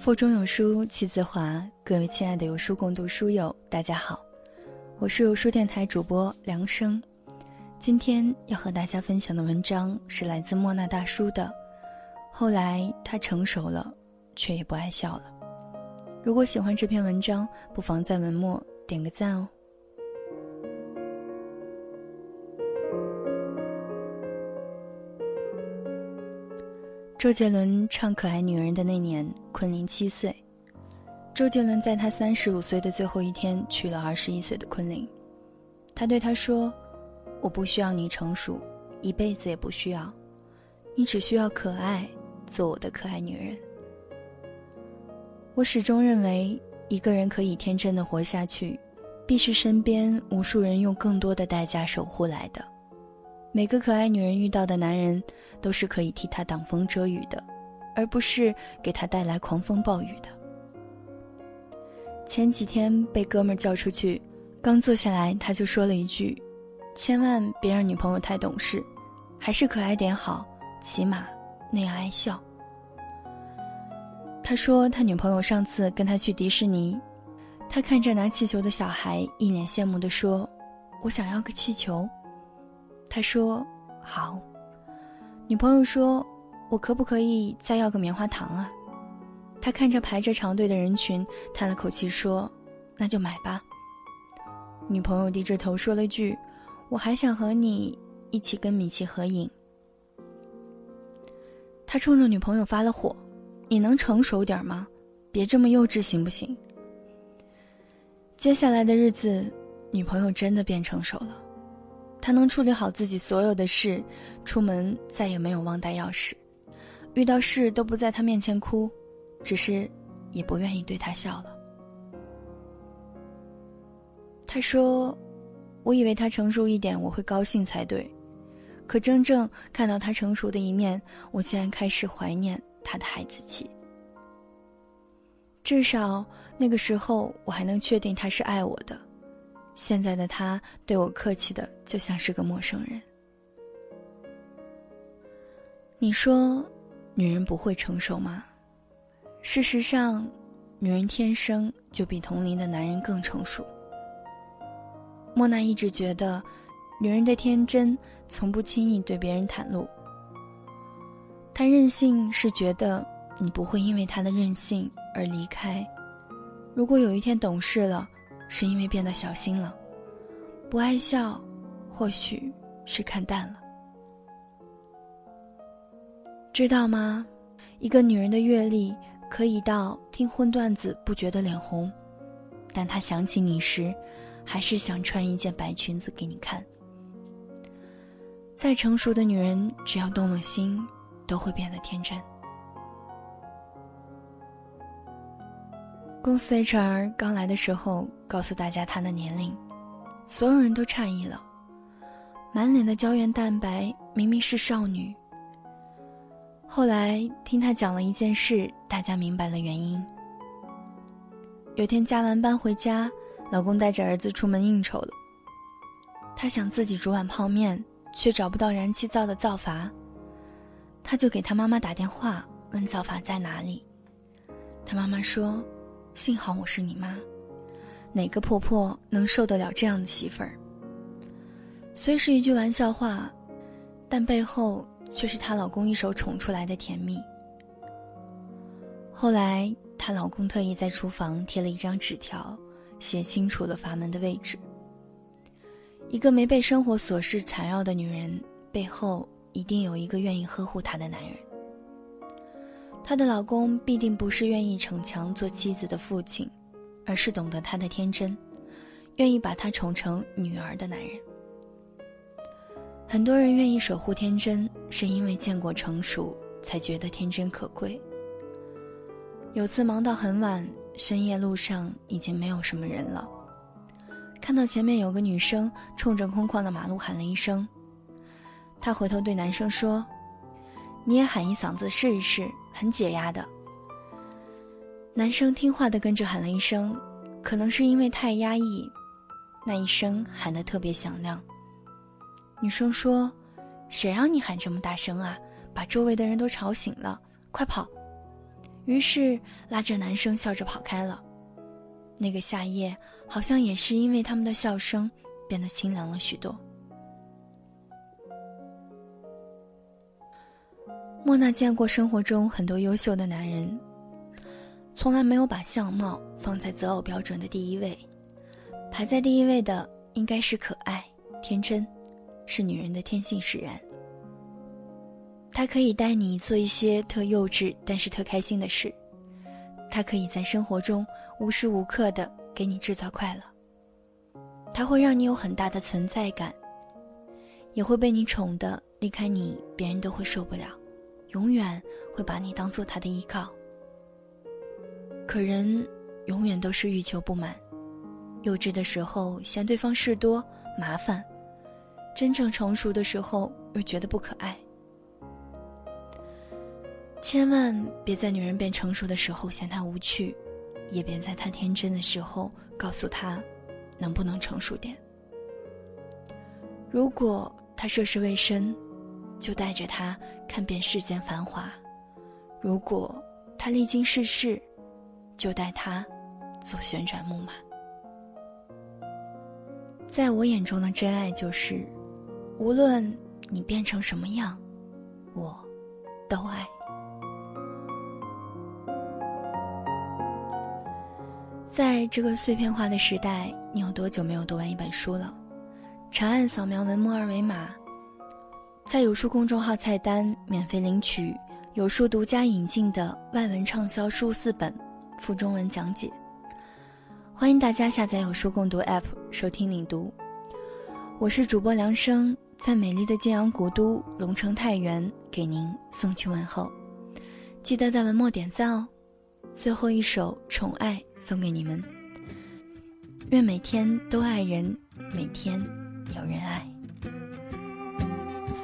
腹中有书气自华，各位亲爱的有书共读书友，大家好，我是有书电台主播梁生。今天要和大家分享的文章是来自莫那大叔的。后来他成熟了，却也不爱笑了。如果喜欢这篇文章，不妨在文末点个赞哦。周杰伦唱《可爱女人》的那年，昆凌七岁。周杰伦在他三十五岁的最后一天娶了二十一岁的昆凌，他对她说。我不需要你成熟，一辈子也不需要，你只需要可爱，做我的可爱女人。我始终认为，一个人可以天真的活下去，必是身边无数人用更多的代价守护来的。每个可爱女人遇到的男人，都是可以替她挡风遮雨的，而不是给她带来狂风暴雨的。前几天被哥们叫出去，刚坐下来，他就说了一句。千万别让女朋友太懂事，还是可爱点好，起码那样爱笑。他说他女朋友上次跟他去迪士尼，他看着拿气球的小孩，一脸羡慕地说：“我想要个气球。”他说：“好。”女朋友说：“我可不可以再要个棉花糖啊？”他看着排着长队的人群，叹了口气说：“那就买吧。”女朋友低着头说了句。我还想和你一起跟米奇合影。他冲着女朋友发了火：“你能成熟点吗？别这么幼稚，行不行？”接下来的日子，女朋友真的变成熟了，他能处理好自己所有的事，出门再也没有忘带钥匙，遇到事都不在他面前哭，只是也不愿意对他笑了。他说。我以为他成熟一点，我会高兴才对，可真正看到他成熟的一面，我竟然开始怀念他的孩子气。至少那个时候，我还能确定他是爱我的。现在的他对我客气的就像是个陌生人。你说，女人不会成熟吗？事实上，女人天生就比同龄的男人更成熟。莫娜一直觉得，女人的天真从不轻易对别人袒露。她任性是觉得你不会因为她的任性而离开。如果有一天懂事了，是因为变得小心了；不爱笑，或许是看淡了。知道吗？一个女人的阅历可以到听荤段子不觉得脸红，但她想起你时。还是想穿一件白裙子给你看。再成熟的女人，只要动了心，都会变得天真。公司 HR 刚来的时候，告诉大家她的年龄，所有人都诧异了，满脸的胶原蛋白，明明是少女。后来听她讲了一件事，大家明白了原因。有天加完班回家。老公带着儿子出门应酬了，她想自己煮碗泡面，却找不到燃气灶的灶阀，她就给她妈妈打电话问灶阀在哪里。她妈妈说：“幸好我是你妈，哪个婆婆能受得了这样的媳妇儿？”虽是一句玩笑话，但背后却是她老公一手宠出来的甜蜜。后来，她老公特意在厨房贴了一张纸条。写清楚了阀门的位置。一个没被生活琐事缠绕的女人，背后一定有一个愿意呵护她的男人。她的老公必定不是愿意逞强做妻子的父亲，而是懂得她的天真，愿意把她宠成女儿的男人。很多人愿意守护天真，是因为见过成熟，才觉得天真可贵。有次忙到很晚。深夜路上已经没有什么人了，看到前面有个女生冲着空旷的马路喊了一声，她回头对男生说：“你也喊一嗓子试一试，很解压的。”男生听话的跟着喊了一声，可能是因为太压抑，那一声喊得特别响亮。女生说：“谁让你喊这么大声啊？把周围的人都吵醒了，快跑！”于是拉着男生笑着跑开了。那个夏夜，好像也是因为他们的笑声变得清凉了许多。莫娜见过生活中很多优秀的男人，从来没有把相貌放在择偶标准的第一位，排在第一位的应该是可爱、天真，是女人的天性使然。他可以带你做一些特幼稚但是特开心的事，他可以在生活中无时无刻的给你制造快乐，他会让你有很大的存在感，也会被你宠的离开你，别人都会受不了。永远会把你当做他的依靠。可人永远都是欲求不满，幼稚的时候嫌对方事多麻烦，真正成熟的时候又觉得不可爱。千万别在女人变成熟的时候嫌她无趣，也别在她天真的时候告诉她，能不能成熟点。如果她涉世未深。就带着他看遍世间繁华，如果他历经世事，就带他做旋转木马。在我眼中的真爱就是，无论你变成什么样，我都爱。在这个碎片化的时代，你有多久没有读完一本书了？长按扫描文末二维码。在有书公众号菜单免费领取有书独家引进的外文畅销书四本，附中文讲解。欢迎大家下载有书共读 App 收听领读。我是主播梁生，在美丽的建阳古都龙城太原给您送去问候。记得在文末点赞哦。最后一首《宠爱》送给你们。愿每天都爱人，每天有人爱。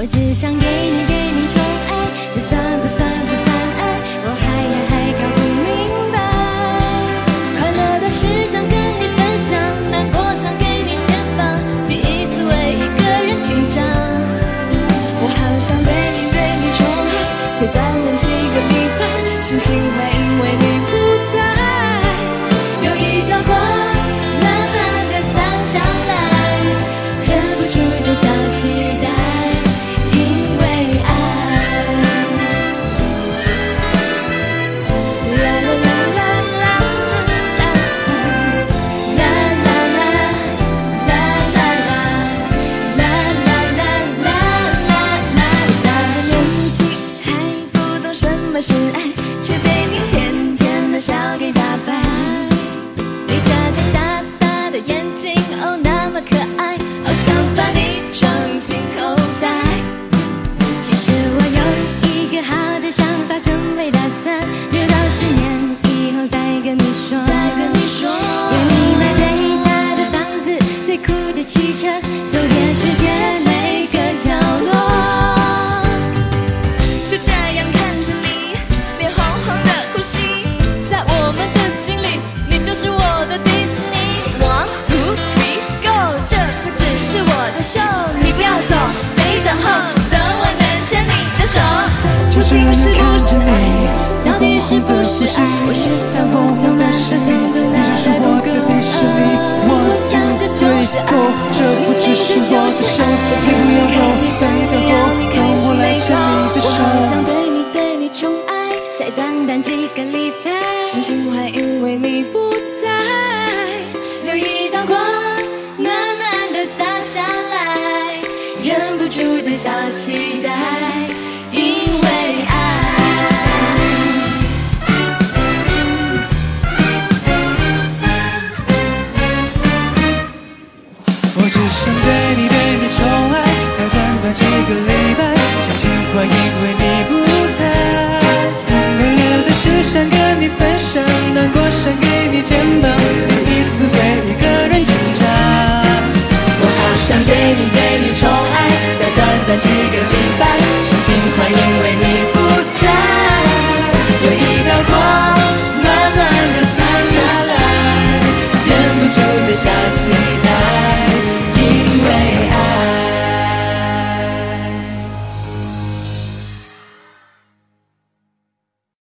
我只想给你，给你宠，我是爱？或许在我们的，你就是我的迪士尼。我想这就是爱。这不只是我的手，你不要走，等等候，让我来牵你的手。我好想对你对你宠爱，才短短几个礼拜，星星会因为你不在，有一道光暖暖的洒下来，忍不住的短